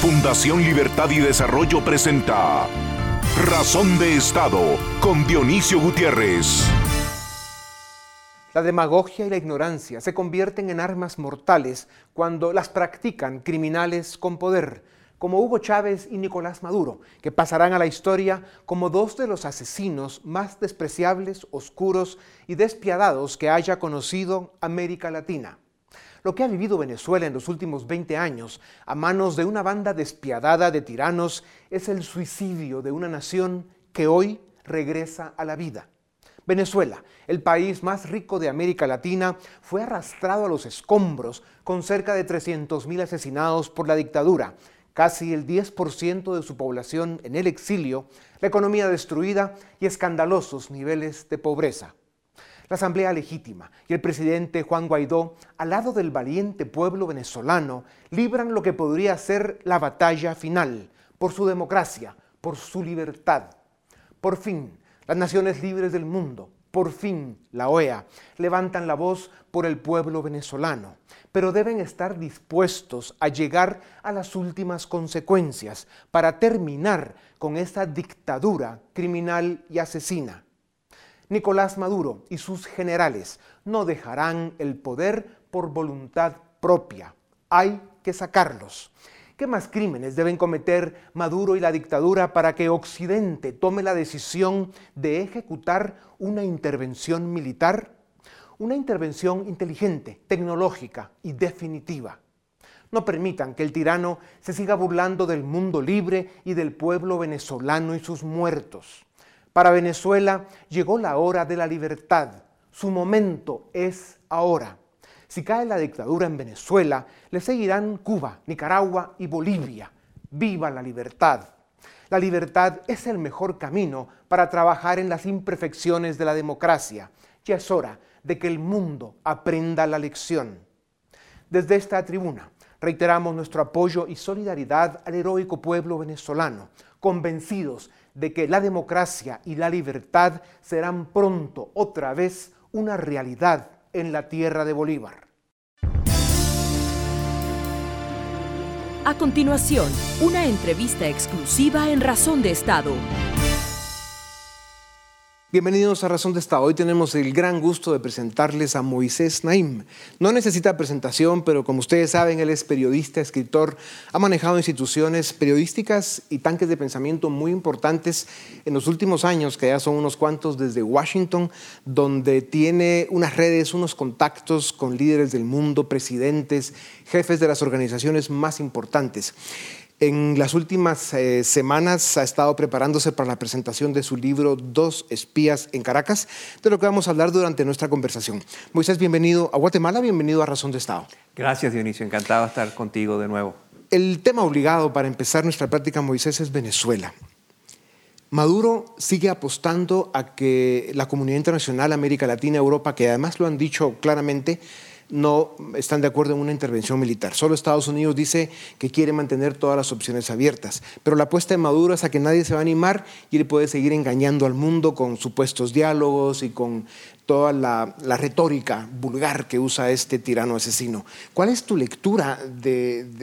Fundación Libertad y Desarrollo presenta Razón de Estado con Dionisio Gutiérrez. La demagogia y la ignorancia se convierten en armas mortales cuando las practican criminales con poder, como Hugo Chávez y Nicolás Maduro, que pasarán a la historia como dos de los asesinos más despreciables, oscuros y despiadados que haya conocido América Latina. Lo que ha vivido Venezuela en los últimos 20 años a manos de una banda despiadada de tiranos es el suicidio de una nación que hoy regresa a la vida. Venezuela, el país más rico de América Latina, fue arrastrado a los escombros con cerca de 300.000 asesinados por la dictadura, casi el 10% de su población en el exilio, la economía destruida y escandalosos niveles de pobreza. La Asamblea Legítima y el presidente Juan Guaidó, al lado del valiente pueblo venezolano, libran lo que podría ser la batalla final por su democracia, por su libertad. Por fin, las naciones libres del mundo, por fin la OEA, levantan la voz por el pueblo venezolano, pero deben estar dispuestos a llegar a las últimas consecuencias para terminar con esta dictadura criminal y asesina. Nicolás Maduro y sus generales no dejarán el poder por voluntad propia. Hay que sacarlos. ¿Qué más crímenes deben cometer Maduro y la dictadura para que Occidente tome la decisión de ejecutar una intervención militar? Una intervención inteligente, tecnológica y definitiva. No permitan que el tirano se siga burlando del mundo libre y del pueblo venezolano y sus muertos. Para Venezuela llegó la hora de la libertad. Su momento es ahora. Si cae la dictadura en Venezuela, le seguirán Cuba, Nicaragua y Bolivia. ¡Viva la libertad! La libertad es el mejor camino para trabajar en las imperfecciones de la democracia. Ya es hora de que el mundo aprenda la lección. Desde esta tribuna reiteramos nuestro apoyo y solidaridad al heroico pueblo venezolano, convencidos de que la democracia y la libertad serán pronto otra vez una realidad en la tierra de Bolívar. A continuación, una entrevista exclusiva en Razón de Estado. Bienvenidos a Razón de Estado. Hoy tenemos el gran gusto de presentarles a Moisés Naim. No necesita presentación, pero como ustedes saben, él es periodista, escritor, ha manejado instituciones periodísticas y tanques de pensamiento muy importantes en los últimos años, que ya son unos cuantos desde Washington, donde tiene unas redes, unos contactos con líderes del mundo, presidentes, jefes de las organizaciones más importantes. En las últimas eh, semanas ha estado preparándose para la presentación de su libro Dos espías en Caracas, de lo que vamos a hablar durante nuestra conversación. Moisés, bienvenido a Guatemala, bienvenido a Razón de Estado. Gracias, Dionisio, encantado de estar contigo de nuevo. El tema obligado para empezar nuestra práctica, Moisés, es Venezuela. Maduro sigue apostando a que la comunidad internacional, América Latina, Europa, que además lo han dicho claramente, no están de acuerdo en una intervención militar. Solo Estados Unidos dice que quiere mantener todas las opciones abiertas. Pero la apuesta de Maduro es a que nadie se va a animar y él puede seguir engañando al mundo con supuestos diálogos y con toda la, retórica vulgar que usa este tirano asesino. ¿Cuál es tu lectura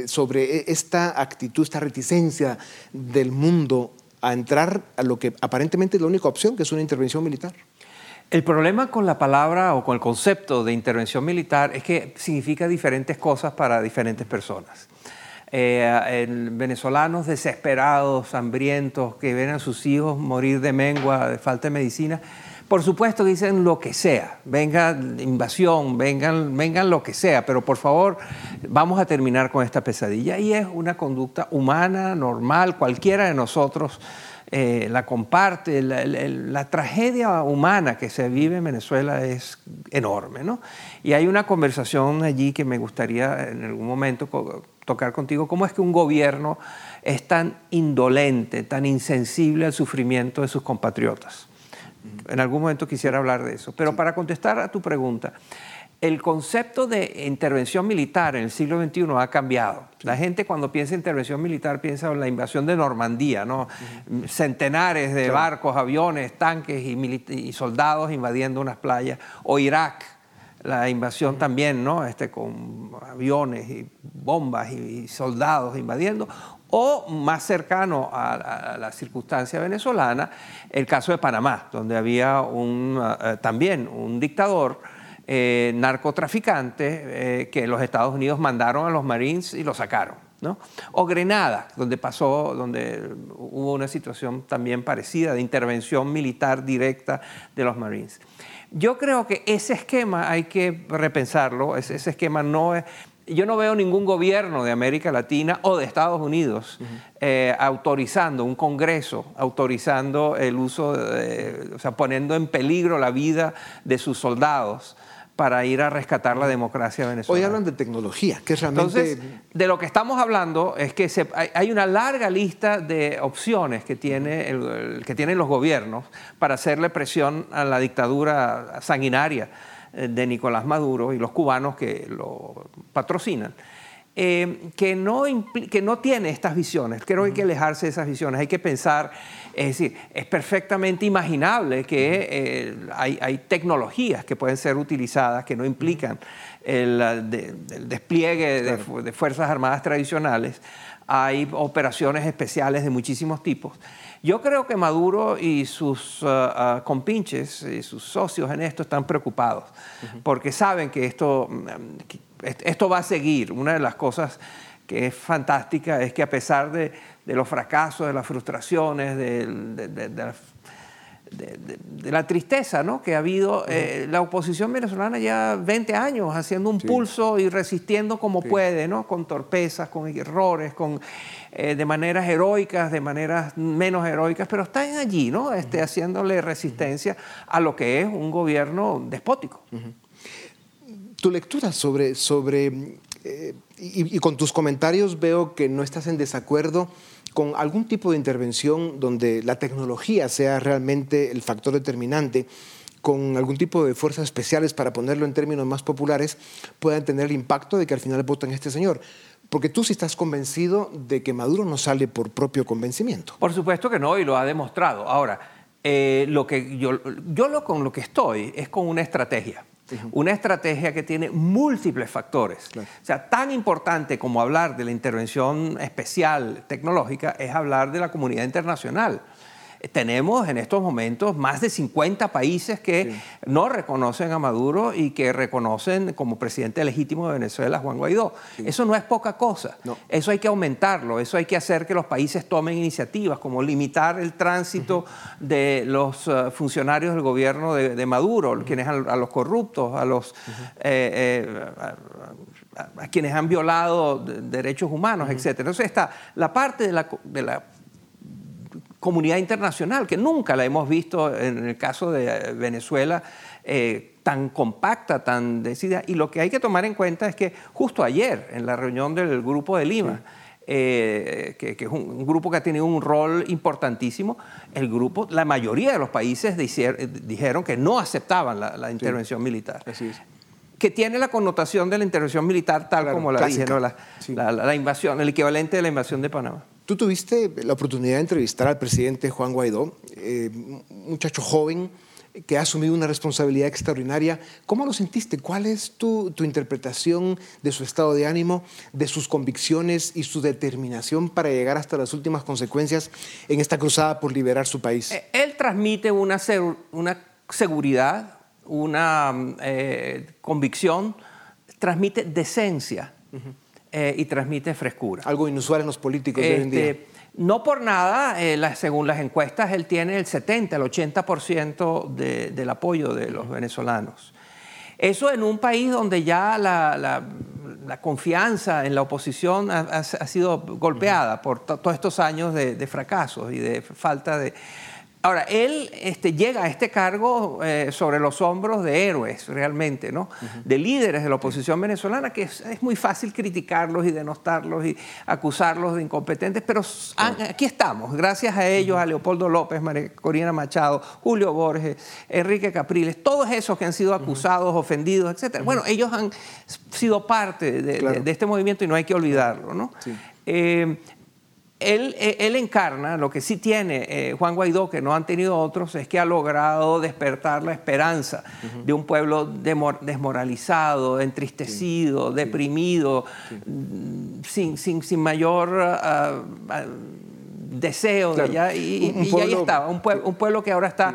sobre esta actitud, esta reticencia del mundo a entrar a lo que aparentemente es la única opción, que es una intervención militar? El problema con la palabra o con el concepto de intervención militar es que significa diferentes cosas para diferentes personas. Eh, venezolanos desesperados, hambrientos, que ven a sus hijos morir de mengua, de falta de medicina, por supuesto dicen lo que sea, venga invasión, vengan, vengan lo que sea, pero por favor vamos a terminar con esta pesadilla. Y es una conducta humana, normal, cualquiera de nosotros eh, la comparte. La, tragedia humana que se vive en Venezuela es enorme, ¿no? Y hay una conversación allí que me gustaría en algún momento tocar contigo, cómo es que un gobierno es tan indolente, tan insensible al sufrimiento de sus compatriotas. En algún momento quisiera hablar de eso. Pero para contestar a tu pregunta, el concepto de intervención militar en el siglo XXI ha cambiado. La gente cuando piensa en intervención militar piensa en la invasión de Normandía, ¿no? Centenares de barcos, aviones, tanques y, soldados invadiendo unas playas. O Irak, la invasión también, ¿no? Este, con aviones y bombas y soldados invadiendo. O más cercano a, la circunstancia venezolana, el caso de Panamá, donde había un, eh, también un dictador eh, narcotraficante eh, que los Estados Unidos mandaron a los Marines y lo sacaron. ¿no? O Grenada, donde pasó, donde hubo una situación también parecida de intervención militar directa de los Marines. Yo creo que ese esquema hay que repensarlo, ese, esquema no es, yo no veo ningún gobierno de América Latina o de Estados Unidos eh, autorizando, un Congreso autorizando el uso, o sea, poniendo en peligro la vida de sus soldados para ir a rescatar la democracia venezolana. Hoy hablan de tecnología, que es realmente... Entonces, de lo que estamos hablando es que hay, una larga lista de opciones que, tiene que tienen los gobiernos para hacerle presión a la dictadura sanguinaria eh, de Nicolás Maduro y los cubanos que lo patrocinan. Eh, que, no que no tiene estas visiones. Creo que hay que alejarse de esas visiones. Hay que pensar, es decir, es perfectamente imaginable que eh, hay, tecnologías que pueden ser utilizadas que no implican el, despliegue de, Fuerzas Armadas tradicionales. Hay operaciones especiales de muchísimos tipos. Yo creo que Maduro y sus uh, uh, compinches y sus socios en esto están preocupados, porque saben que esto, mm, esto va a seguir. Una de las cosas que es fantástica es que a pesar de, los fracasos, de las frustraciones, de, la, tristeza ¿no? que ha habido, eh, la oposición venezolana ya 20 años haciendo un pulso y resistiendo como puede, ¿no? con torpezas, con errores, con, eh, de maneras heroicas, de maneras menos heroicas, pero están allí, ¿no? este, haciéndole resistencia a lo que es un gobierno despótico tu lectura sobre, sobre eh, y, con tus comentarios veo que no estás en desacuerdo con algún tipo de intervención donde la tecnología sea realmente el factor determinante, con algún tipo de fuerzas especiales, para ponerlo en términos más populares, puedan tener el impacto de que al final voten este señor. Porque tú sí estás convencido de que Maduro no sale por propio convencimiento. Por supuesto que no, y lo ha demostrado. Ahora, eh, lo que yo, yo lo, con lo que estoy es con una estrategia. Una estrategia que tiene múltiples factores. O sea, tan importante como hablar de la intervención especial tecnológica es hablar de la comunidad internacional tenemos en estos momentos más de 50 países que no reconocen a Maduro y que reconocen como presidente legítimo de Venezuela a Juan Guaidó. Eso no es poca cosa. Eso hay que aumentarlo, eso hay que hacer que los países tomen iniciativas como limitar el tránsito de los uh, funcionarios del gobierno de, Maduro, quienes a, los corruptos, a los... Eh, eh, a, quienes han violado derechos humanos, etc. Entonces está la parte de la, de la comunidad internacional, que nunca la hemos visto en el caso de eh, Venezuela eh, tan compacta, tan decidida. Y lo que hay que tomar en cuenta es que justo ayer, en la reunión del Grupo de Lima, eh, que, es un, grupo que ha tenido un rol importantísimo, el grupo, la mayoría de los países dijeron que no aceptaban la, intervención militar. que tiene la connotación de la intervención militar tal como la dije, la invasión, el equivalente de la invasión de Panamá. Tú tuviste la oportunidad de entrevistar al presidente Juan Guaidó, eh, muchacho joven que ha asumido una responsabilidad extraordinaria. ¿Cómo lo sentiste? ¿Cuál es tu, interpretación de su estado de ánimo, de sus convicciones y su determinación para llegar hasta las últimas consecuencias en esta cruzada por liberar su país? Eh, él transmite una, una seguridad, una eh, convicción, transmite decencia. Eh, y transmite frescura. Algo inusual en los políticos de hoy en día. Este, no por nada, eh, según las encuestas, él tiene el 70, el 80% del apoyo de los venezolanos. Eso en un país donde ya la, confianza en la oposición ha, sido golpeada por todos estos años de, de fracasos y de falta de, Ahora, él este, llega a este cargo eh, sobre los hombros de héroes, realmente, ¿no? De líderes de la oposición venezolana, que es, muy fácil criticarlos y denostarlos y acusarlos de incompetentes, pero aquí estamos, gracias a ellos, a Leopoldo López, María Corina Machado, Julio Borges, Enrique Capriles, todos esos que han sido acusados, ofendidos, etc. Bueno, ellos han sido parte de, este movimiento y no hay que olvidarlo, ¿no? Eh, él, eh, él, encarna, lo que sí tiene eh, Juan Guaidó, que no han tenido otros, es que ha logrado despertar la esperanza de un pueblo desmoralizado, entristecido, deprimido, Sin, sin, sin, mayor ah, ah, deseo de allá. Y, ahí estaba, un pueblo, un pueblo que ahora está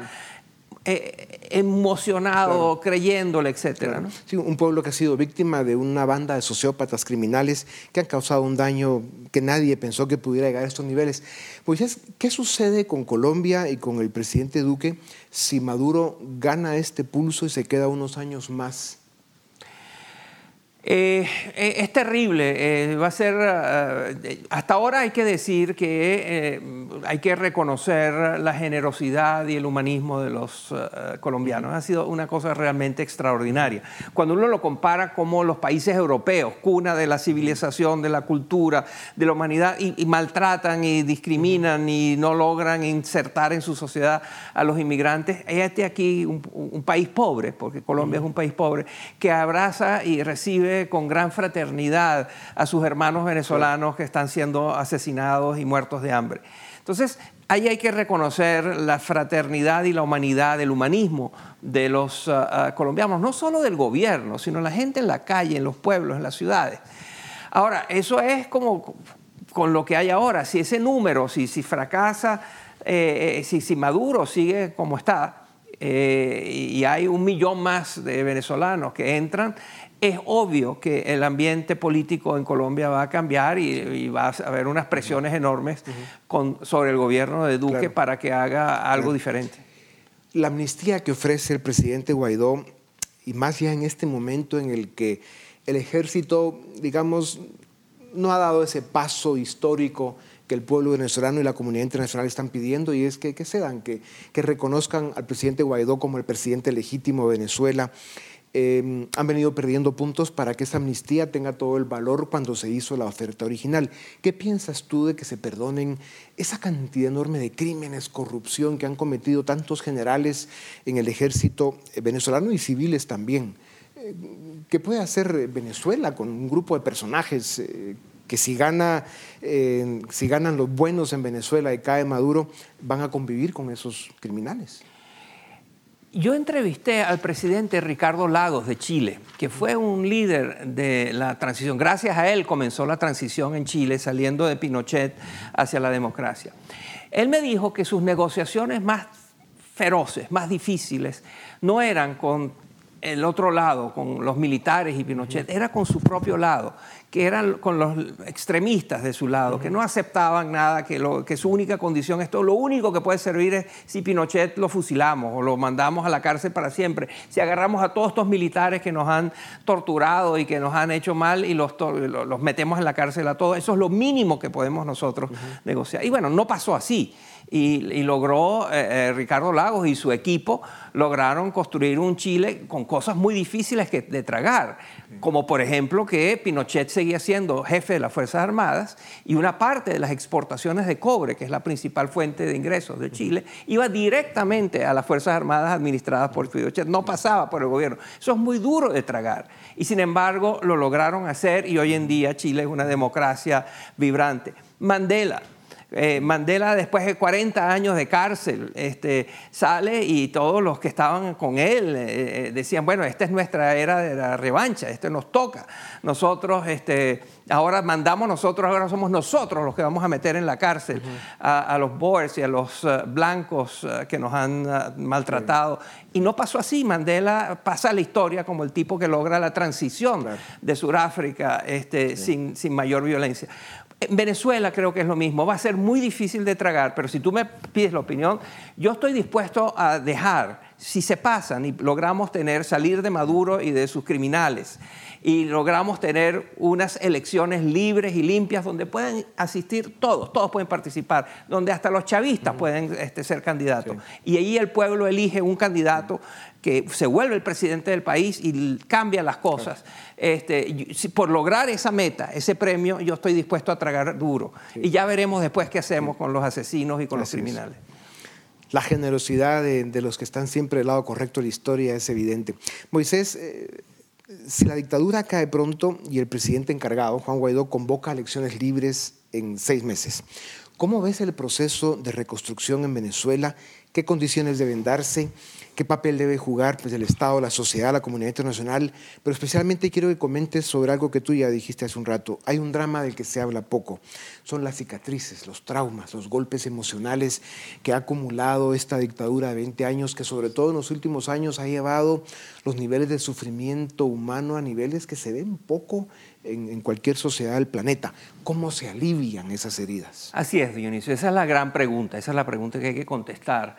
eh, emocionado, creyéndole, etcétera. Sí, un pueblo que ha sido víctima de una banda de sociópatas criminales que han causado un daño que nadie pensó que pudiera llegar a estos niveles. Pues, ¿qué sucede con Colombia y con el presidente Duque si Maduro gana este pulso y se queda unos años más? Eh, eh, es terrible, eh, va a ser, hasta ahora hay que decir que hay que reconocer la generosidad y el humanismo de los colombianos, ha sido una cosa realmente extraordinaria. Cuando uno lo compara como los países europeos, cuna de la civilización, de la cultura, de la humanidad, y, maltratan y discriminan y no logran insertar en su sociedad a los inmigrantes, este aquí un, un país pobre, porque Colombia es un país pobre, que abraza y recibe con gran fraternidad a sus hermanos venezolanos que están siendo asesinados y muertos de hambre. Entonces, ahí hay que reconocer la fraternidad y la humanidad, el humanismo de los ah, ah, colombianos, no solo del gobierno, sino la gente en la calle, en los pueblos, en las ciudades. Ahora, eso es como con lo que hay ahora. Si ese número, si, si fracasa, eh, eh, si, si Maduro sigue como está, eh, y hay un millón más de venezolanos que entran, es obvio que el ambiente político en Colombia va a cambiar y, va a haber unas presiones enormes sobre el gobierno de Duque para que haga algo diferente. La amnistía que ofrece el presidente Guaidó, y más ya en este momento en el que el ejército, digamos, no ha dado ese paso histórico que el pueblo venezolano y la comunidad internacional están pidiendo y es que, que cedan, que, que reconozcan al presidente Guaidó como el presidente legítimo de Venezuela. Em, han venido perdiendo puntos para que esa amnistía tenga todo el valor cuando se hizo la oferta original. ¿Qué piensas tú de que se perdonen esa cantidad enorme de crímenes, corrupción que han cometido tantos generales en el ejército venezolano y civiles también? Eh, ¿Qué puede hacer Venezuela con un grupo de personajes eh, que eh, si ganan los buenos en Venezuela y cae Maduro, van a convivir con esos criminales? Yo entrevisté al presidente Ricardo Lagos de Chile, que fue un líder de la transición. Gracias a él comenzó la transición en Chile, saliendo de Pinochet hacia la democracia. Él me dijo que sus negociaciones más feroces, más difíciles, no eran con el otro lado, con los militares y Pinochet, era con su propio lado, que eran con los extremistas de su lado, que no aceptaban nada, que, lo, que su única condición es todo, lo único que puede servir es si Pinochet lo fusilamos o lo mandamos a la cárcel para siempre, si agarramos a todos estos militares que nos han torturado y que nos han hecho mal y los, los metemos en la cárcel a todos, eso es lo mínimo que podemos nosotros negociar. Y bueno, no pasó así. Y, logró eh, eh, Ricardo Lagos y su equipo lograron construir un Chile con cosas muy difíciles que, de tragar, como por ejemplo que Pinochet seguía siendo jefe de las Fuerzas Armadas y una parte de las exportaciones de cobre, que es la principal fuente de ingresos de Chile, iba directamente a las Fuerzas Armadas administradas por Pinochet, no pasaba por el gobierno. Eso es muy duro de tragar y sin embargo lo lograron hacer y hoy en día Chile es una democracia vibrante. Mandela, eh, Mandela, después de 40 años de cárcel, este, sale y todos los que estaban con él eh, eh, decían, bueno, esta es nuestra era de la revancha, esto nos toca. Nosotros, este, ahora mandamos nosotros, ahora somos nosotros los que vamos a meter en la cárcel a, los Boers y a los blancos que nos han maltratado. Y no pasó así. Mandela pasa a la historia como el tipo que logra la transición de Sudáfrica este, sin, sin mayor violencia. En Venezuela creo que es lo mismo, va a ser muy difícil de tragar, pero si tú me pides la opinión, yo estoy dispuesto a dejar, si se pasan y logramos tener, salir de Maduro y de sus criminales, y logramos tener unas elecciones libres y limpias donde pueden asistir todos, todos pueden participar, donde hasta los chavistas pueden este, ser candidatos. Y ahí el pueblo elige un candidato que se vuelve el presidente del país y cambia las cosas. Este, por lograr esa meta, ese premio, yo estoy dispuesto a tragar duro. Y ya veremos después qué hacemos con los asesinos y con los criminales. La generosidad de, los que están siempre del lado correcto de la historia es evidente. Moisés, eh, si la dictadura cae pronto y el presidente encargado, Juan Guaidó, convoca elecciones libres en seis meses. ¿Cómo ves el proceso de reconstrucción en Venezuela? ¿Qué condiciones deben darse? Qué papel debe jugar pues, el Estado, la sociedad, la comunidad internacional, pero especialmente quiero que comentes sobre algo que tú ya dijiste hace un rato. Hay un drama del que se habla poco, son las cicatrices, los traumas, los golpes emocionales que ha acumulado esta dictadura de 20 años, que sobre todo en los últimos años ha llevado los niveles de sufrimiento humano a niveles que se ven poco en, cualquier sociedad del planeta. ¿Cómo se alivian esas heridas? Así es, Dionisio, esa es la gran pregunta, esa es la pregunta que hay que contestar.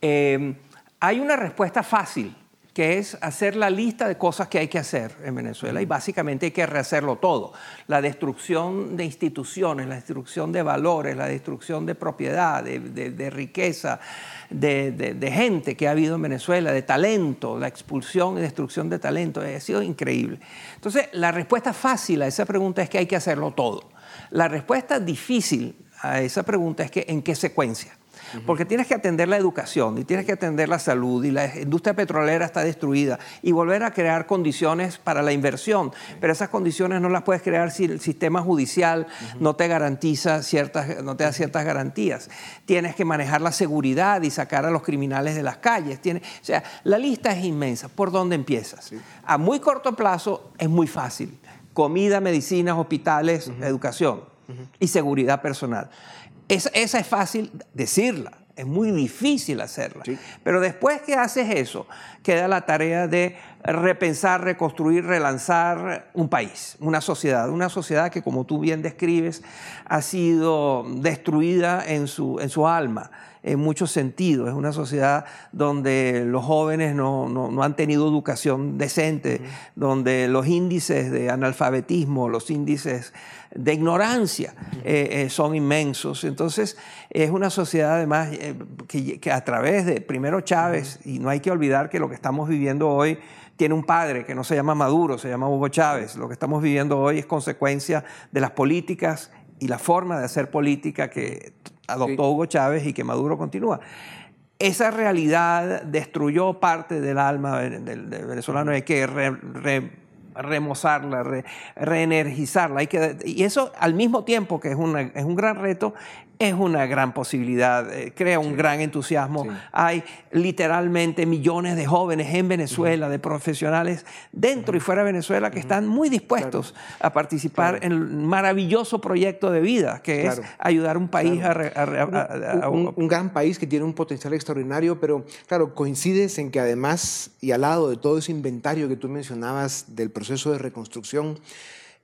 Eh, hay una respuesta fácil, que es hacer la lista de cosas que hay que hacer en Venezuela y básicamente hay que rehacerlo todo. La destrucción de instituciones, la destrucción de valores, la destrucción de propiedad, de, riqueza, de, gente que ha habido en Venezuela, de talento, la expulsión y destrucción de talento, ha sido increíble. Entonces, la respuesta fácil a esa pregunta es que hay que hacerlo todo. La respuesta difícil a esa pregunta es que en qué secuencia. Porque tienes que atender la educación y tienes que atender la salud y la industria petrolera está destruida y volver a crear condiciones para la inversión. Pero esas condiciones no las puedes crear si el sistema judicial no te garantiza ciertas, no te da ciertas garantías. Tienes que manejar la seguridad y sacar a los criminales de las calles. o sea, la lista es inmensa. ¿Por dónde empiezas? A muy corto plazo es muy fácil. Comida, medicinas, hospitales, educación y seguridad personal. Esa, es fácil decirla, es muy difícil hacerla. Pero después que haces eso, queda la tarea de repensar, reconstruir, relanzar un país, una sociedad, una sociedad que como tú bien describes ha sido destruida en su, en su alma en muchos sentidos. Es una sociedad donde los jóvenes no, han tenido educación decente, donde los índices de analfabetismo, los índices de ignorancia eh, eh, son inmensos. Entonces, es una sociedad además eh, que, a través de, primero Chávez, y no hay que olvidar que lo que estamos viviendo hoy tiene un padre que no se llama Maduro, se llama Hugo Chávez. Lo que estamos viviendo hoy es consecuencia de las políticas y la forma de hacer política que adoptó Hugo Chávez y que Maduro continúa. Esa realidad destruyó parte del alma del, venezolano. Hay que remozarla, reenergizarla. Hay que, y eso al mismo tiempo que es, es un gran reto, es una gran posibilidad, eh, crea un gran entusiasmo. Hay literalmente millones de jóvenes en Venezuela, de profesionales dentro y fuera de Venezuela que están muy dispuestos a participar en el maravilloso proyecto de vida que es ayudar a un país a... un, un, gran país que tiene un potencial extraordinario, pero claro, coincides en que además y al lado de todo ese inventario que tú mencionabas del proceso de reconstrucción,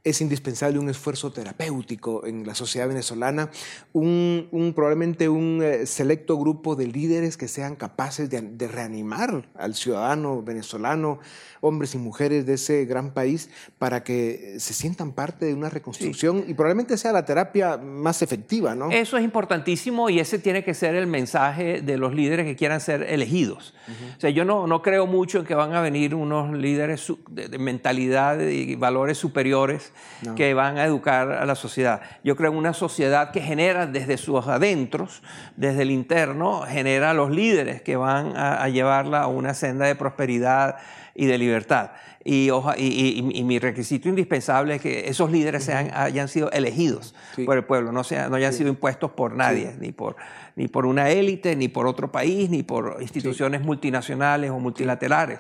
es indispensable un esfuerzo terapéutico en la sociedad venezolana, un, probablemente un eh, selecto grupo de líderes que sean capaces de, reanimar al ciudadano venezolano, hombres y mujeres de ese gran país, para que se sientan parte de una reconstrucción y probablemente sea la terapia más efectiva. ¿no? Eso es importantísimo y ese tiene que ser el mensaje de los líderes que quieran ser elegidos. O sea, yo no, no creo mucho en que van a venir unos líderes de mentalidad y valores superiores que van a educar a la sociedad. Yo creo en una sociedad que genera desde sus adentros, desde el interno, genera los líderes que van a, llevarla a una senda de prosperidad y de libertad. Y, y, mi requisito indispensable es que esos líderes sean, hayan sido elegidos por el pueblo, no, no hayan sido impuestos por nadie, ni, por, ni por una élite, ni por otro país, ni por instituciones multinacionales o multilaterales.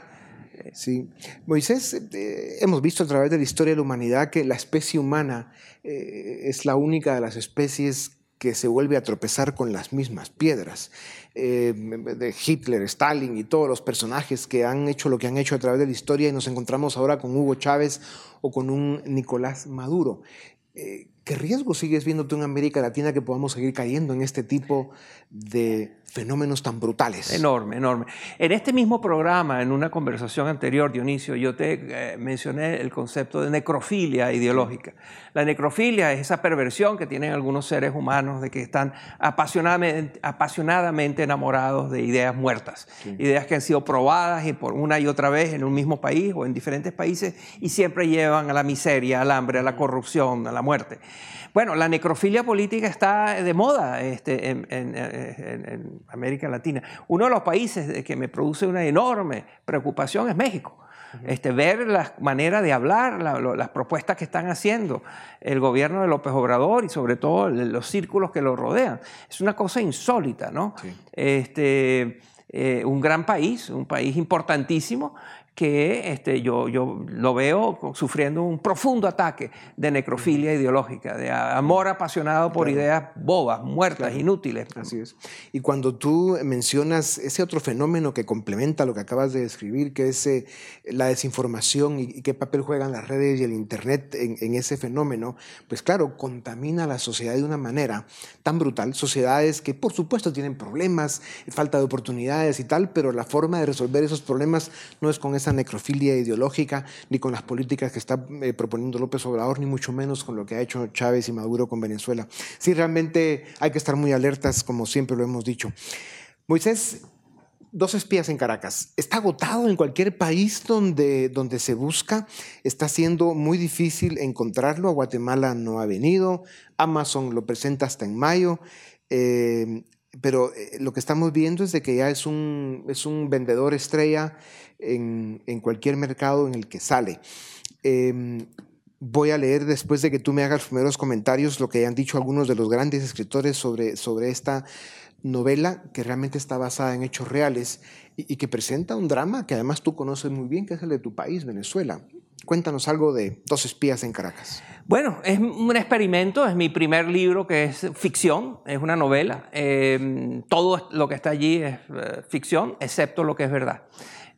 Sí. Moisés, eh, hemos visto a través de la historia de la humanidad que la especie humana eh, es la única de las especies que se vuelve a tropezar con las mismas piedras. Eh, de Hitler, Stalin y todos los personajes que han hecho lo que han hecho a través de la historia y nos encontramos ahora con Hugo Chávez o con un Nicolás Maduro. ¿Qué riesgo sigues viendo tú en América Latina que podamos seguir cayendo en este tipo de fenómenos tan brutales. Enorme, enorme. En este mismo programa, en una conversación anterior, Dionisio, yo te eh, mencioné el concepto de necrofilia ideológica. La necrofilia es esa perversión que tienen algunos seres humanos de que están apasionadamente, apasionadamente enamorados de ideas muertas, ideas que han sido probadas y por una y otra vez en un mismo país o en diferentes países y siempre llevan a la miseria, al hambre, a la corrupción, a la muerte. Bueno, la necrofilia política está de moda este, en, América Latina. Uno de los países que me produce una enorme preocupación es México. este, ver la manera de hablar, las propuestas que están haciendo el gobierno de López Obrador y sobre todo los círculos que lo rodean. Es una cosa insólita, ¿no? Este, eh, un gran país, un país importantísimo, que este, yo, yo lo veo sufriendo un profundo ataque de necrofilia ideológica, de amor apasionado por ideas bobas, muertas, inútiles. Así es. Y cuando tú mencionas ese otro fenómeno que complementa lo que acabas de describir, que es eh, la desinformación y, qué papel juegan las redes y el Internet en, en, ese fenómeno, pues claro, contamina la sociedad de una manera tan brutal. Sociedades que por supuesto tienen problemas, falta de oportunidades y tal, pero la forma de resolver esos problemas no es con necrofilia ideológica, ni con las políticas que está eh, proponiendo López Obrador, ni mucho menos con lo que ha hecho Chávez y Maduro con Venezuela. Sí, realmente hay que estar muy alertas, como siempre lo hemos dicho. Moisés, dos espías en Caracas. Está agotado en cualquier país donde, donde se busca. Está siendo muy difícil encontrarlo. A Guatemala no ha venido. Amazon lo presenta hasta en mayo. Eh, pero eh, lo que estamos viendo es de que ya es un, es un vendedor estrella en, en, cualquier mercado en el que sale. Em, voy a leer después de que tú me hagas los primeros comentarios lo que han dicho algunos de los grandes escritores sobre, sobre esta novela que realmente está basada en hechos reales y, y, que presenta un drama que además tú conoces muy bien, que es el de tu país, Venezuela. Cuéntanos algo de Dos espías en Caracas. Bueno, es un experimento, es mi primer libro que es ficción, es una novela. Eh, todo lo que está allí es eh, ficción, excepto lo que es verdad.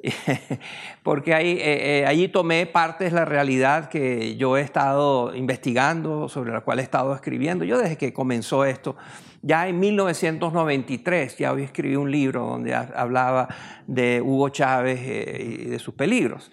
Porque ahí, eh, allí tomé partes de la realidad que yo he estado investigando, sobre la cual he estado escribiendo. Yo desde que comenzó esto, ya en 1993, ya hoy escribí un libro donde hablaba de Hugo Chávez y de sus peligros.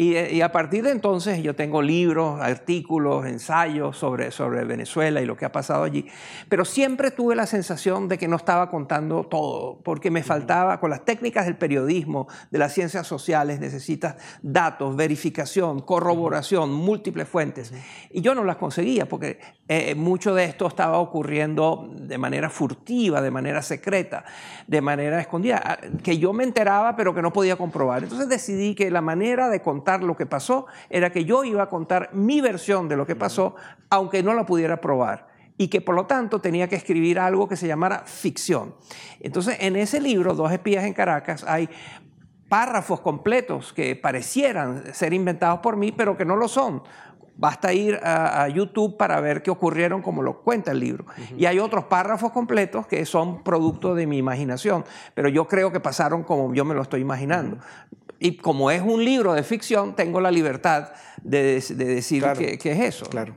Eh, y, a partir de entonces yo tengo libros, artículos, ensayos sobre, sobre Venezuela y lo que ha pasado allí, pero siempre tuve la sensación de que no estaba contando todo, porque me faltaba, con las técnicas del periodismo, de las ciencias sociales, necesitas datos, verificación, corroboración, múltiples fuentes, y yo no las conseguía, porque eh, mucho de esto estaba ocurriendo de manera furtiva, de manera secreta, de manera escondida, que yo me enteraba pero que no podía comprobar. Entonces decidí que la manera de contar lo que pasó era que yo iba a contar mi versión de lo que pasó, aunque no la pudiera probar y que por lo tanto tenía que escribir algo que se llamara ficción. Entonces, en ese libro, Dos espías en Caracas, hay párrafos completos que parecieran ser inventados por mí, pero que no lo son. Basta ir a, YouTube para ver qué ocurrieron como lo cuenta el libro. Y hay otros párrafos completos que son producto de mi imaginación, pero yo creo que pasaron como yo me lo estoy imaginando. Y como es un libro de ficción, tengo la libertad de, decir que, es eso. Claro.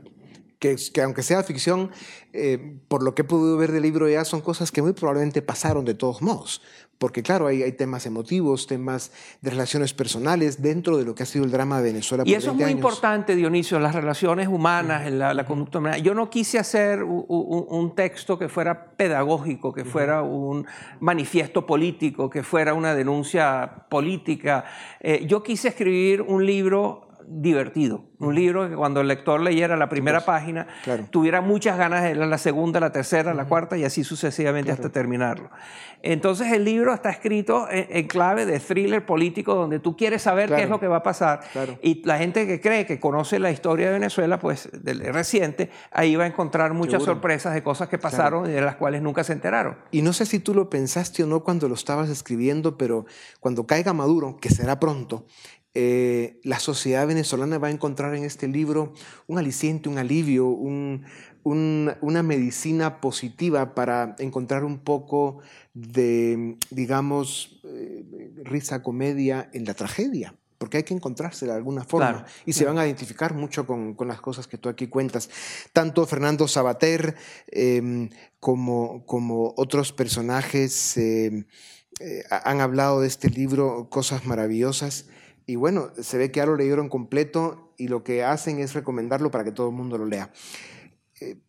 Que, que, aunque sea ficción, eh, por lo que he podido ver del libro ya son cosas que muy probablemente pasaron de todos modos. Porque claro, hay, hay temas emotivos, temas de relaciones personales dentro de lo que ha sido el drama de Venezuela. y eso es muy importante, Dionisio, las relaciones humanas, la, la, conducta humana. Yo no quise hacer un, un, texto que fuera pedagógico, que fuera un manifiesto político, que fuera una denuncia política. Eh, yo quise escribir un libro divertido. Un libro que cuando el lector leyera la primera página tuviera muchas ganas de leer la segunda, la tercera, la cuarta y así sucesivamente hasta terminarlo. Entonces el libro está escrito en, clave de thriller político donde tú quieres saber qué es lo que va a pasar. Y la gente que cree que conoce la historia de Venezuela, pues del reciente, ahí va a encontrar muchas sorpresas de cosas que pasaron y de las cuales nunca se enteraron. Y no sé si tú lo pensaste o no cuando lo estabas escribiendo, pero cuando caiga Maduro, que será pronto, eh, la sociedad venezolana va a encontrar en este libro un aliciente, un alivio, una medicina positiva para encontrar un poco de, digamos, eh, risa, comedia en la tragedia porque hay que encontrarse de alguna forma y se van a identificar mucho con, las cosas que tú aquí cuentas. Tanto Fernando Sabater em, como, como, otros personajes em, eh, han hablado de este libro, cosas maravillosas. Y bueno, se ve que ya lo leyeron completo y lo que hacen es recomendarlo para que todo el mundo lo lea. Eh,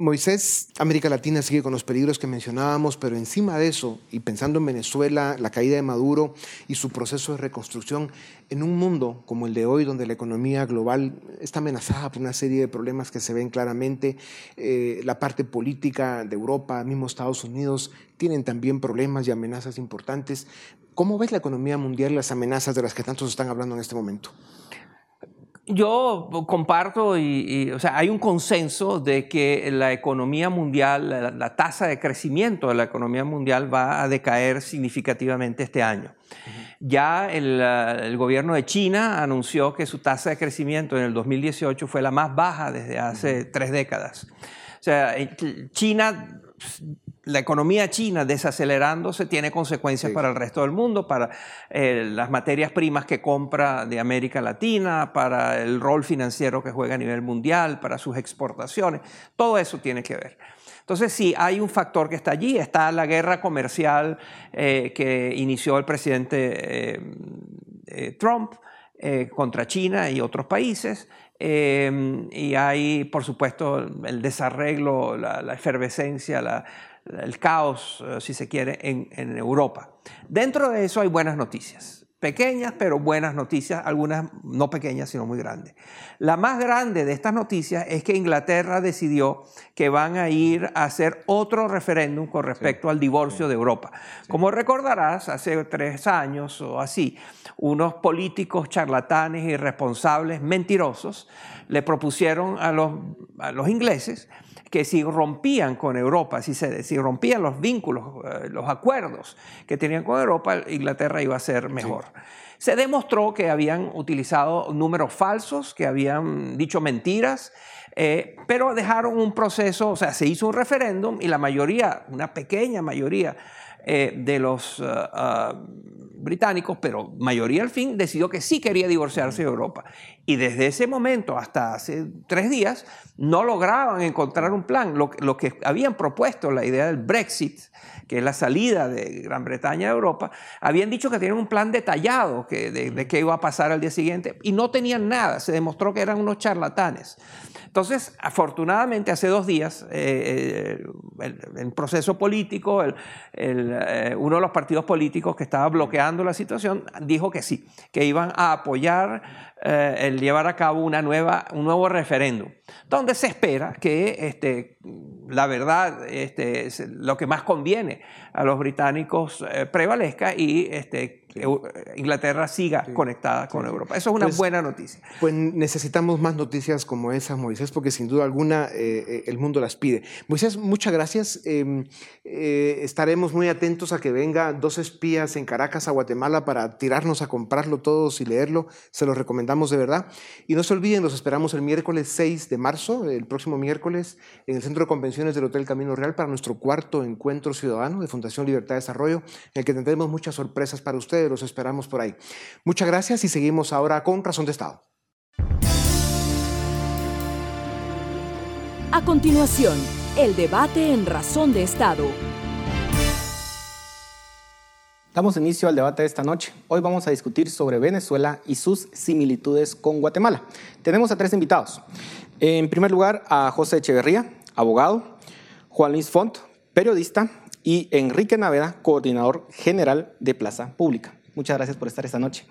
Moisés, América Latina sigue con los peligros que mencionábamos, pero encima de eso, y pensando en Venezuela, la caída de Maduro y su proceso de reconstrucción, en un mundo como el de hoy, donde la economía global está amenazada por una serie de problemas que se ven claramente, eh, la parte política de Europa, mismo Estados Unidos, tienen también problemas y amenazas importantes. ¿Cómo ves la economía mundial las amenazas de las que tantos están hablando en este momento? Yo comparto y, o sea, hay un consenso de que la economía mundial, la, tasa de crecimiento de la economía mundial va a decaer significativamente este año. Ya el, el, gobierno de China anunció que su tasa de crecimiento en el 2018 fue la más baja desde hace tres décadas. O sea, China la economía china desacelerándose tiene consecuencias para el resto del mundo, para eh, las materias primas que compra de América Latina, para el rol financiero que juega a nivel mundial, para sus exportaciones. Todo eso tiene que ver. Entonces, sí, hay un factor que está allí. Está la guerra comercial eh, que inició el presidente eh, Trump contra China y otros países. Y hay, por supuesto, el desarreglo, la efervescencia, el caos, eh, si se quiere, en, Europa. Dentro de eso hay buenas noticias, pequeñas pero buenas noticias, algunas no pequeñas sino muy grandes. La más grande de estas noticias es que Inglaterra decidió que van a ir a hacer otro referéndum con respecto al divorcio de Europa. Como recordarás, hace tres años o así, unos políticos charlatanes, irresponsables, mentirosos, le propusieron a los, a los ingleses que si rompían con Europa, si, se, si rompían los vínculos, eh, los acuerdos que tenían con Europa, Inglaterra iba a ser mejor. Se demostró que habían utilizado números falsos, que habían dicho mentiras, eh, pero dejaron un proceso, o sea, se hizo un referéndum y la mayoría, una pequeña mayoría eh, de los británicos, pero mayoría al fin, decidió que sí quería divorciarse de Europa. Y desde ese momento hasta hace tres días no lograban encontrar un plan. Lo, que habían propuesto, la idea del Brexit, que es la salida de Gran Bretaña de Europa, habían dicho que tenían un plan detallado que, de, qué iba a pasar al día siguiente y no tenían nada. Se demostró que eran unos charlatanes. Entonces, afortunadamente, hace dos días, eh, eh, el, proceso político, eh, uno de los partidos políticos que estaba bloqueando la situación, dijo que sí, que iban a apoyar el llevar a cabo una nueva, un nuevo referéndum, donde se espera que este, la verdad, este, lo que más conviene a los británicos prevalezca y este, Inglaterra siga conectada con Europa. Eso es una pues, buena noticia. Pues necesitamos más noticias como esas, Moisés, porque sin duda alguna eh, eh, el mundo las pide. Moisés, muchas gracias. Em, eh, estaremos muy atentos a que venga dos espías en Caracas a Guatemala para tirarnos a comprarlo todos y leerlo. Se los recomendamos de verdad. Y no se olviden, los esperamos el miércoles 6 de marzo, el próximo miércoles, en el Centro de Convenciones del Hotel Camino Real para nuestro cuarto encuentro ciudadano de Fundación Libertad de Desarrollo, en el que tendremos muchas sorpresas para ustedes los esperamos por ahí. Muchas gracias y seguimos ahora con Razón de Estado. A continuación, el debate en Razón de Estado. Damos inicio al debate de esta noche. Hoy vamos a discutir sobre Venezuela y sus similitudes con Guatemala. Tenemos a tres invitados. En primer lugar, a José Echeverría, abogado, Juan Luis Font, periodista, y Enrique Naveda, coordinador general de Plaza Pública. Muchas gracias por estar esta noche.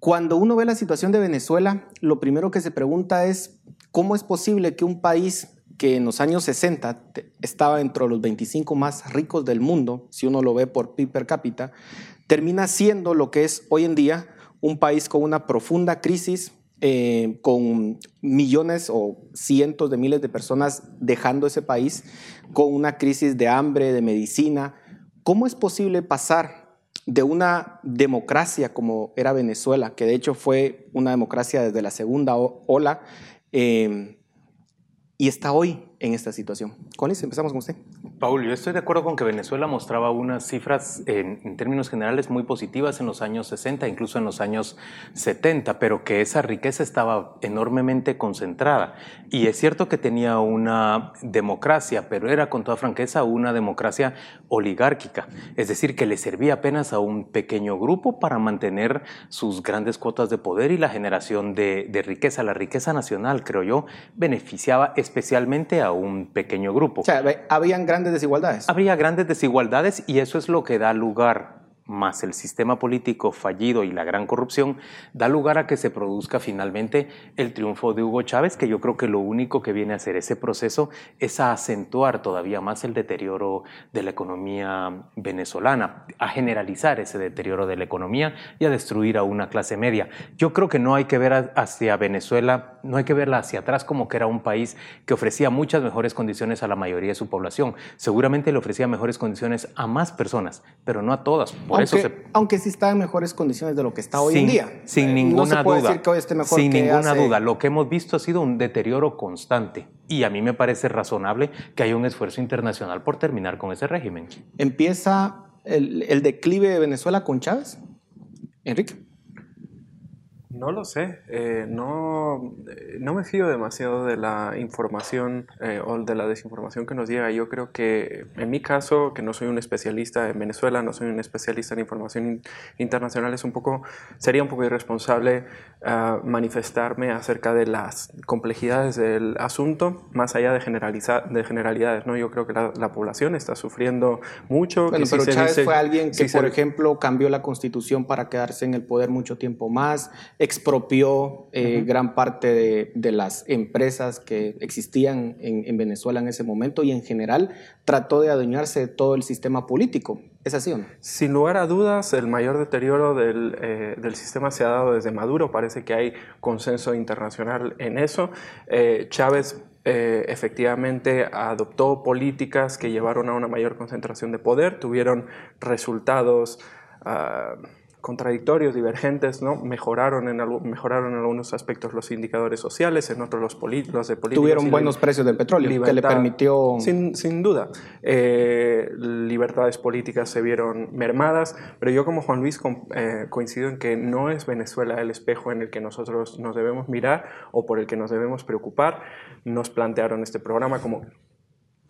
Cuando uno ve la situación de Venezuela, lo primero que se pregunta es, ¿cómo es posible que un país que en los años 60 estaba entre los 25 más ricos del mundo, si uno lo ve por PIB per cápita, termina siendo lo que es hoy en día un país con una profunda crisis, eh, con millones o cientos de miles de personas dejando ese país, con una crisis de hambre, de medicina. ¿Cómo es posible pasar de una democracia como era Venezuela, que de hecho fue una democracia desde la segunda ola, em, y está hoy en esta situación. Conis, empezamos con usted. Paul, yo estoy de acuerdo con que Venezuela mostraba unas cifras en, en, términos generales muy positivas en los años 60, incluso en los años 70, pero que esa riqueza estaba enormemente concentrada. Y es cierto que tenía una democracia, pero era con toda franqueza una democracia oligárquica, es decir, que le servía apenas a un pequeño grupo para mantener sus grandes cuotas de poder y la generación de, de riqueza. La riqueza nacional, creo yo, beneficiaba especialmente a un pequeño grupo. O sea, habían grandes desigualdades. Habría grandes desigualdades y eso es lo que da lugar más el sistema político fallido y la gran corrupción, da lugar a que se produzca finalmente el triunfo de Hugo Chávez, que yo creo que lo único que viene a hacer ese proceso es a acentuar todavía más el deterioro de la economía venezolana, a generalizar ese deterioro de la economía y a destruir a una clase media. Yo creo que no hay que ver hacia Venezuela, no hay que verla hacia atrás como que era un país que ofrecía muchas mejores condiciones a la mayoría de su población. Seguramente le ofrecía mejores condiciones a más personas, pero no a todas aunque, aunque sí está en mejores condiciones de lo que está hoy en día. Sin eh, ninguna no se duda. Decir que hoy esté mejor sin ninguna duda. Lo que hemos visto ha sido un deterioro constante. Y a mí me parece razonable que haya un esfuerzo internacional por terminar con ese régimen. ¿Empieza el, el declive de Venezuela con Chávez? Enrique. No lo sé, eh, no, no me fío demasiado de la información eh, o de la desinformación que nos llega. Yo creo que en mi caso, que no soy un especialista en Venezuela, no soy un especialista en información internacional, es un poco, sería un poco irresponsable ah, manifestarme acerca de las complejidades del asunto, más allá de, generalizar, de generalidades. ¿no? Yo creo que la, población está sufriendo mucho. pero Chávez fue alguien que, por ejemplo, cambió la constitución para quedarse en el poder mucho tiempo más expropió eh, gran parte de, las empresas que existían en, Venezuela en ese momento y en general trató de adueñarse de todo el sistema político. ¿Es así o no? Sin lugar a dudas, el mayor deterioro del, eh, sistema se ha dado desde Maduro. Parece que hay consenso internacional en eso. Eh, Chávez efectivamente adoptó políticas que llevaron a una mayor concentración de poder, tuvieron resultados ah, contradictorios, divergentes, ¿no? mejoraron, en mejoraron en algunos aspectos los indicadores sociales, en otros los, los de política. Tuvieron buenos precios del petróleo, que le permitió... Sin, sin duda. Eh, libertades políticas se vieron mermadas, pero yo como Juan Luis eh, coincido en que no es Venezuela el espejo en el que nosotros nos debemos mirar o por el que nos debemos preocupar. Nos plantearon este programa como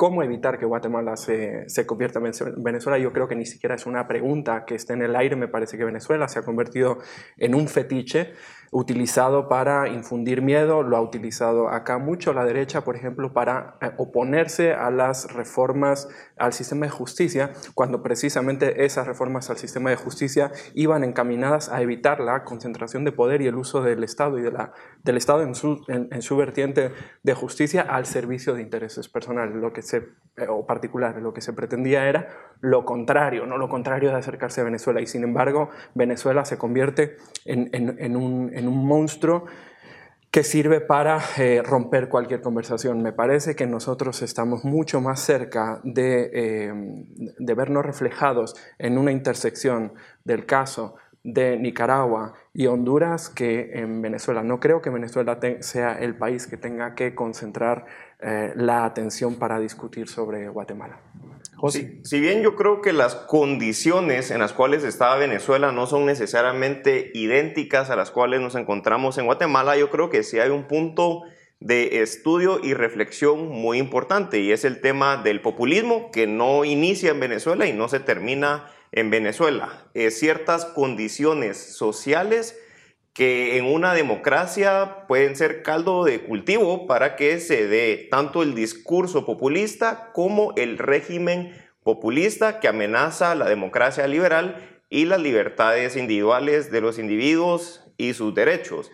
cómo evitar que Guatemala se, se, convierta en Venezuela, yo creo que ni siquiera es una pregunta que esté en el aire. Me parece que Venezuela se ha convertido en un fetiche utilizado para infundir miedo, lo ha utilizado acá mucho la derecha, por ejemplo, para eh, oponerse a las reformas al sistema de justicia, cuando precisamente esas reformas al sistema de justicia iban encaminadas a evitar la concentración de poder y el uso del Estado y de la, del Estado en su, en, su vertiente de justicia al servicio de intereses personales, lo que se, eh, o particulares. Lo que se pretendía era lo contrario, no lo contrario de acercarse a Venezuela. Y sin embargo, Venezuela se convierte en, en un en un monstruo que sirve para eh, romper cualquier conversación. Me parece que nosotros estamos mucho más cerca de, eh, de vernos reflejados en una intersección del caso de Nicaragua y Honduras que en Venezuela. No creo que Venezuela sea el país que tenga que concentrar eh, la atención para discutir sobre Guatemala. Si bien yo creo que las condiciones en las cuales está Venezuela no son necesariamente idénticas a las cuales nos encontramos en Guatemala, yo creo que sí hay un punto de estudio y reflexión muy importante y es el tema del populismo que no inicia en Venezuela y no se termina en Venezuela. Eh, ciertas condiciones sociales que en una democracia pueden ser caldo de cultivo para que se dé tanto el discurso populista como el régimen populista que amenaza la democracia liberal y las libertades individuales de los individuos y sus derechos.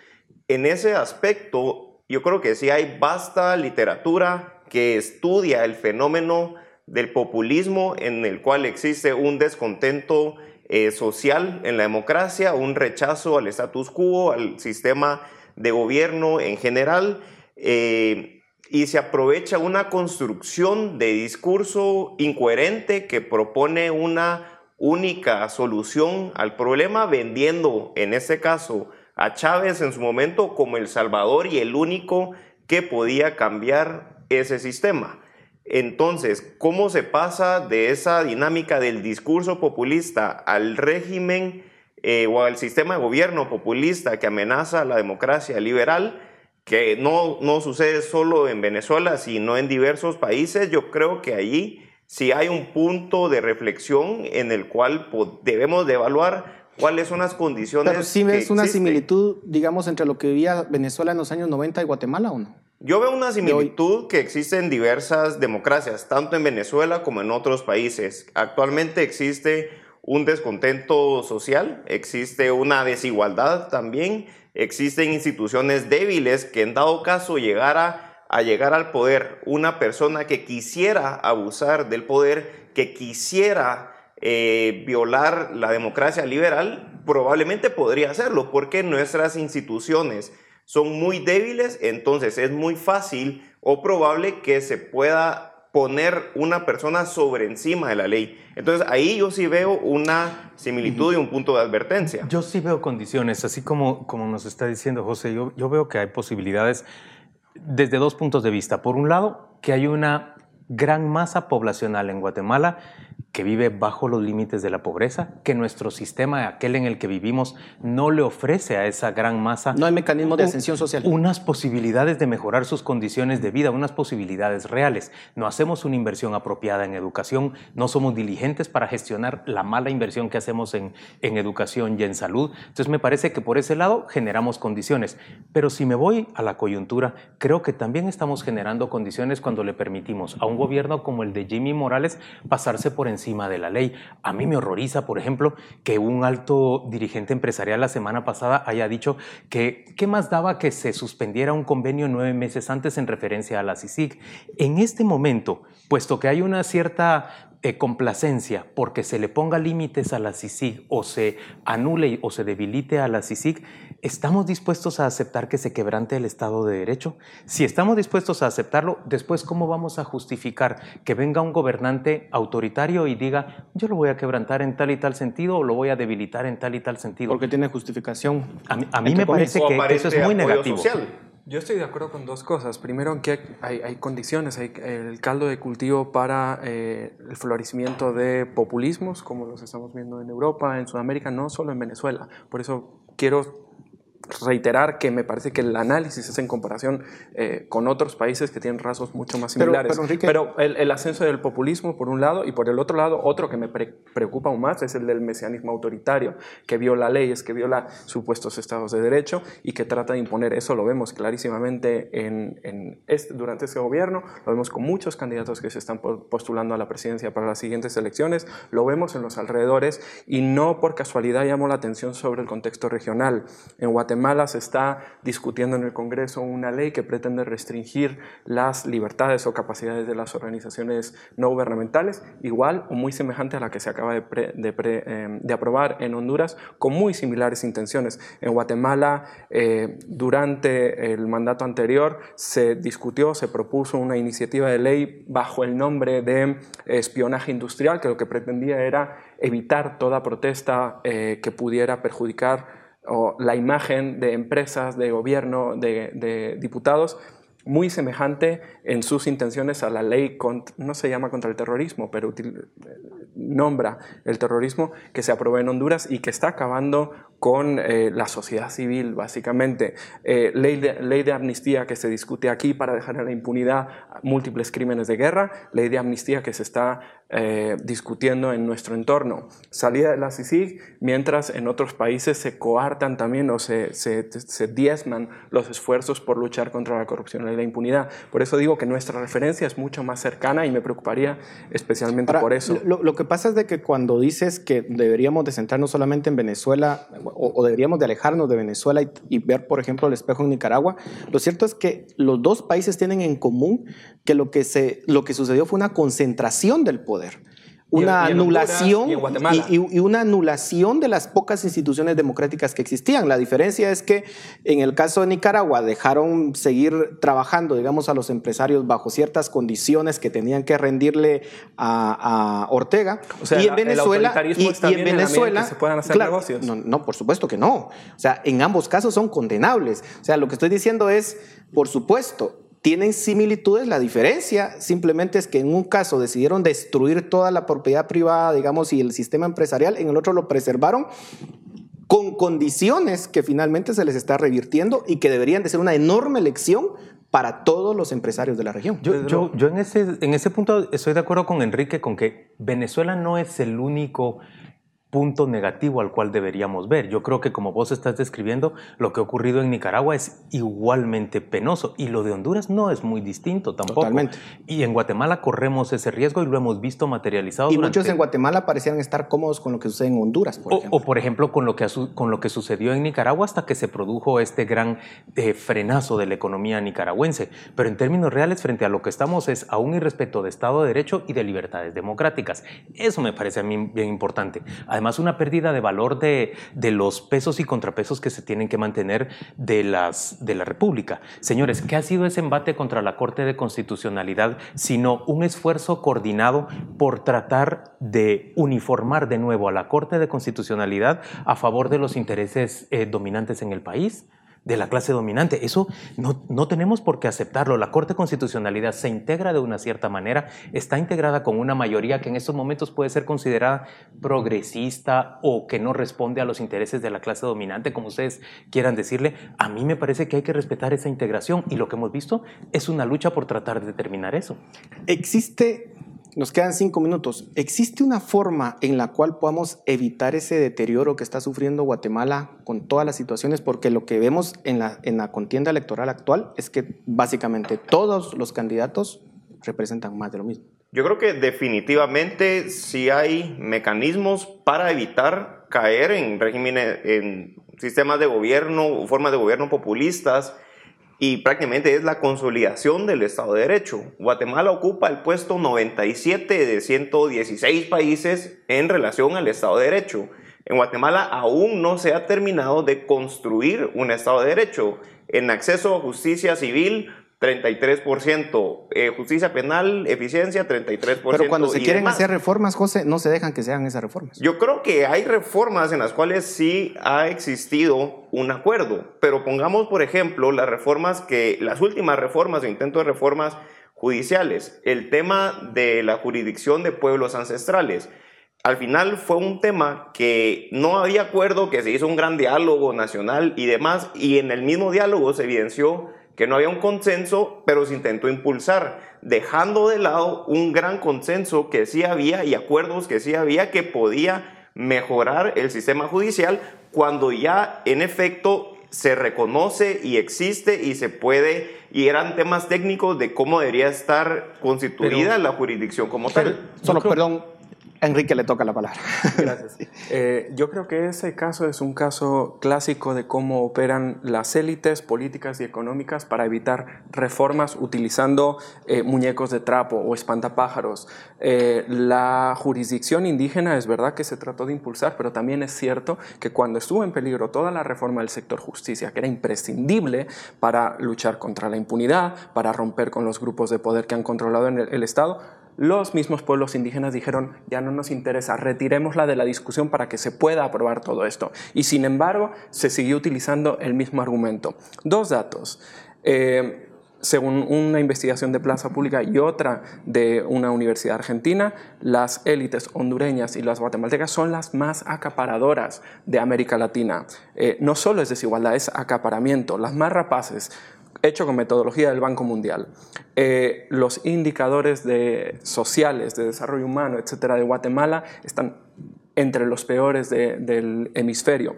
En ese aspecto, yo creo que sí hay vasta literatura que estudia el fenómeno del populismo en el cual existe un descontento eh, social en la democracia, un rechazo al status quo, al sistema de gobierno en general, eh, y se aprovecha una construcción de discurso incoherente que propone una única solución al problema, vendiendo en este caso a Chávez en su momento como el salvador y el único que podía cambiar ese sistema. Entonces, ¿cómo se pasa de esa dinámica del discurso populista al régimen eh, o al sistema de gobierno populista que amenaza la democracia liberal? que no, no sucede solo en Venezuela, sino en diversos países, yo creo que allí sí hay un punto de reflexión en el cual debemos de evaluar cuáles son las condiciones. Pero sí ves una similitud, digamos, entre lo que vivía Venezuela en los años 90 y Guatemala o no? Yo veo una similitud que existe en diversas democracias, tanto en Venezuela como en otros países. Actualmente existe un descontento social, existe una desigualdad también existen instituciones débiles que en dado caso llegara a llegar al poder una persona que quisiera abusar del poder, que quisiera eh, violar la democracia liberal, probablemente podría hacerlo, porque nuestras instituciones son muy débiles, entonces es muy fácil o probable que se pueda poner una persona sobre encima de la ley. Entonces ahí yo sí veo una similitud y un punto de advertencia. Yo sí veo condiciones, así como, como nos está diciendo José, yo, yo veo que hay posibilidades desde dos puntos de vista. Por un lado, que hay una gran masa poblacional en Guatemala que vive bajo los límites de la pobreza, que nuestro sistema, aquel en el que vivimos, no le ofrece a esa gran masa. No hay mecanismo de ascensión social. Unas posibilidades de mejorar sus condiciones de vida, unas posibilidades reales. No hacemos una inversión apropiada en educación, no somos diligentes para gestionar la mala inversión que hacemos en, en educación y en salud. Entonces me parece que por ese lado generamos condiciones. Pero si me voy a la coyuntura, creo que también estamos generando condiciones cuando le permitimos a un gobierno como el de Jimmy Morales pasarse por encima de la ley. A mí me horroriza, por ejemplo, que un alto dirigente empresarial la semana pasada haya dicho que qué más daba que se suspendiera un convenio nueve meses antes en referencia a la CICIG. En este momento, puesto que hay una cierta eh, complacencia porque se le ponga límites a la CICIG o se anule o se debilite a la CICIG, ¿estamos dispuestos a aceptar que se quebrante el Estado de Derecho? Si estamos dispuestos a aceptarlo, después ¿cómo vamos a justificar que venga un gobernante autoritario y diga, yo lo voy a quebrantar en tal y tal sentido o lo voy a debilitar en tal y tal sentido? Porque tiene justificación. A mí, me parece que, eso es muy negativo. Yo estoy de acuerdo con dos cosas. Primero, que hay, hay condiciones, hay el caldo de cultivo para eh, el florecimiento de populismos, como los estamos viendo en Europa, en Sudamérica, no solo en Venezuela. Por eso quiero reiterar que me parece que el análisis es en comparación eh, con otros países que tienen rasgos mucho más similares. Pero, el, ascenso del populismo, por un lado, y por el otro lado, otro que me preocupa aún más es el del mesianismo autoritario, que viola leyes, que viola supuestos estados de derecho y que trata de imponer eso. Lo vemos clarísimamente en, este, durante este gobierno, lo vemos con muchos candidatos que se están postulando a la presidencia para las siguientes elecciones, lo vemos en los alrededores y no por casualidad llamo la atención sobre el contexto regional. En Guatemala, Guatemala se está discutiendo en el Congreso una ley que pretende restringir las libertades o capacidades de las organizaciones no gubernamentales, igual o muy semejante a la que se acaba de, em, aprobar en Honduras, con muy similares intenciones. En Guatemala, eh, durante el mandato anterior, se discutió, se propuso una iniciativa de ley bajo el nombre de espionaje industrial, que lo que pretendía era evitar toda protesta eh, que pudiera perjudicar o la imagen de empresas, de gobierno, de, diputados, muy semejante en sus intenciones a la ley, no se llama contra el terrorismo, pero nombra el terrorismo que se aprobó en Honduras y que está acabando con eh, la sociedad civil, básicamente. Eh, ley, de, ley de amnistía que se discute aquí para dejar en la impunidad múltiples crímenes de guerra, ley de amnistía que se está eh, discutiendo en nuestro entorno. Salida de la CICIG, mientras en otros países se coartan también o se, se, se, diezman los esfuerzos por luchar contra la corrupción y la impunidad. Por eso digo que nuestra referencia es mucho más cercana y me preocuparía especialmente por eso. Lo, lo, que pasa es de que cuando dices que deberíamos de centrarnos solamente en Venezuela, o, deberíamos de alejarnos de Venezuela y, ver, por ejemplo, el espejo en Nicaragua. Lo cierto es que los dos países tienen en común que lo que, se, lo que sucedió fue una concentración del poder una anulación y, una anulación de las pocas instituciones democráticas que existían. La diferencia es que en el caso de Nicaragua dejaron seguir trabajando, digamos, a los empresarios bajo ciertas condiciones que tenían que rendirle a, Ortega. O sea, y en Venezuela, y, en Venezuela, se puedan hacer negocios. No, no, por supuesto que no. O sea, en ambos casos son condenables. O sea, lo que estoy diciendo es, por supuesto, tienen similitudes, la diferencia simplemente es que en un caso decidieron destruir toda la propiedad privada, digamos, y el sistema empresarial, en el otro lo preservaron con condiciones que finalmente se les está revirtiendo y que deberían de ser una enorme lección para todos los empresarios de la región. Yo, yo, yo en, ese, en ese punto estoy de acuerdo con Enrique con que Venezuela no es el único punto negativo al cual deberíamos ver. Yo creo que como vos estás describiendo, lo que ha ocurrido en Nicaragua es igualmente penoso y lo de Honduras no es muy distinto tampoco. Totalmente. Y en Guatemala corremos ese riesgo y lo hemos visto materializado. Y durante... muchos en Guatemala parecían estar cómodos con lo que sucede en Honduras, por o, ejemplo. O por ejemplo con lo, que, con lo que sucedió en Nicaragua hasta que se produjo este gran eh, frenazo de la economía nicaragüense. Pero en términos reales, frente a lo que estamos es a un irrespeto de Estado de Derecho y de libertades democráticas. Eso me parece a mí bien importante. Además, una pérdida de valor de, de, los pesos y contrapesos que se tienen que mantener de, las, de la República. Señores, ¿qué ha sido ese embate contra la Corte de Constitucionalidad sino un esfuerzo coordinado por tratar de uniformar de nuevo a la Corte de Constitucionalidad a favor de los intereses eh, dominantes en el país? De la clase dominante. Eso no, no, tenemos por qué aceptarlo. La Corte Constitucionalidad se integra de una cierta manera, está integrada con una mayoría que en estos momentos puede ser considerada progresista o que no responde a los intereses de la clase dominante, como ustedes quieran decirle. A mí me parece que hay que respetar esa integración y lo que hemos visto es una lucha por tratar de determinar eso. Existe nos quedan cinco minutos. ¿Existe una forma en la cual podamos evitar ese deterioro que está sufriendo Guatemala con todas las situaciones? Porque lo que vemos en la, en la contienda electoral actual es que básicamente todos los candidatos representan más de lo mismo. Yo creo que definitivamente sí hay mecanismos para evitar caer en regímenes, en sistemas de gobierno, formas de gobierno populistas y prácticamente es la consolidación del Estado de Derecho. Guatemala ocupa el puesto 97 de 116 países en relación al Estado de Derecho. En Guatemala aún no se ha terminado de construir un Estado de Derecho. En acceso a justicia civil 33%, eh, justicia penal, eficiencia 33%. Pero cuando se quieren demás. hacer reformas, José, no se dejan que se hagan esas reformas. Yo creo que hay reformas en las cuales sí ha existido un acuerdo, pero pongamos, por ejemplo, las reformas que, las últimas reformas o intentos de reformas judiciales, el tema de la jurisdicción de pueblos ancestrales. Al final fue un tema que no había acuerdo, que se hizo un gran diálogo nacional y demás, y en el mismo diálogo se evidenció que no había un consenso, pero se intentó impulsar, dejando de lado un gran consenso que sí había y acuerdos que sí había que podía mejorar el sistema judicial cuando ya en efecto se reconoce y existe y se puede, y eran temas técnicos de cómo debería estar constituida pero, la jurisdicción como pero, tal. Solo, perdón, Enrique le toca la palabra. Gracias. Eh, yo creo que ese caso es un caso clásico de cómo operan las élites políticas y económicas para evitar reformas utilizando eh, muñecos de trapo o espantapájaros. Eh, la jurisdicción indígena es verdad que se trató de impulsar, pero también es cierto que cuando estuvo en peligro toda la reforma del sector justicia, que era imprescindible para luchar contra la impunidad, para romper con los grupos de poder que han controlado en el, el Estado, los mismos pueblos indígenas dijeron, ya no nos interesa, retiremosla de la discusión para que se pueda aprobar todo esto. Y sin embargo, se siguió utilizando el mismo argumento. Dos datos. Eh, según una investigación de Plaza Pública y otra de una universidad argentina, las élites hondureñas y las guatemaltecas son las más acaparadoras de América Latina. Eh, no solo es desigualdad, es acaparamiento. Las más rapaces hecho con metodología del Banco Mundial. Eh, los indicadores de, sociales de desarrollo humano, etcétera, de Guatemala están entre los peores de, del hemisferio.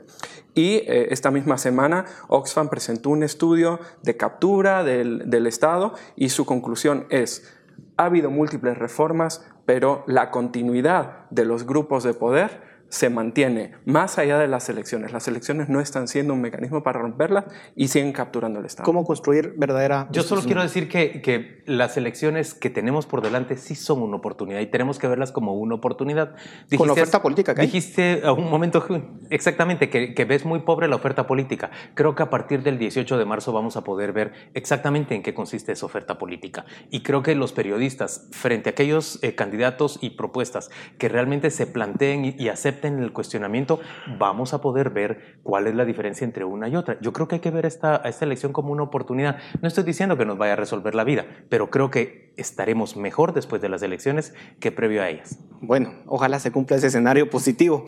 Y eh, esta misma semana Oxfam presentó un estudio de captura del Estado y su conclusión es, ha habido múltiples reformas, pero la continuidad de los grupos de poder se mantiene más allá de las elecciones. Las elecciones no están siendo un mecanismo para romperlas y siguen capturando el Estado. ¿Cómo construir verdadera... Yo solo quiero decir que, que, las elecciones que tenemos por delante sí son una oportunidad y tenemos que verlas como una oportunidad. Dijiste, Con la oferta política que hay. Dijiste a un momento exactamente que, que ves muy pobre la oferta política. Creo que a partir del 18 de marzo vamos a poder ver exactamente en qué consiste esa oferta política. Y creo que los periodistas, frente a aquellos eh, candidatos y propuestas que realmente se planteen y, y acepten acepten el cuestionamiento, vamos a poder ver cuál es la diferencia entre una y otra. Yo creo que hay que ver esta, esta elección como una oportunidad. No estoy diciendo que nos vaya a resolver la vida, pero creo que estaremos mejor después de las elecciones que previo a ellas. Bueno, ojalá se cumpla ese escenario positivo,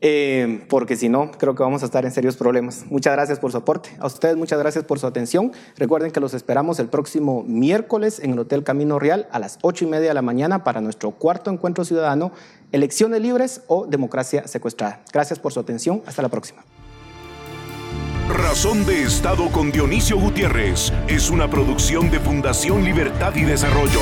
eh, porque si no, creo que vamos a estar en serios problemas. Muchas gracias por su aporte. A ustedes muchas gracias por su atención. Recuerden que los esperamos el próximo miércoles en el Hotel Camino Real a las ocho y media de la mañana para nuestro cuarto encuentro ciudadano, elecciones libres o democracia secuestrada. Gracias por su atención. Hasta la próxima. Razón de Estado con Dionisio Gutiérrez es una producción de Fundación Libertad y Desarrollo.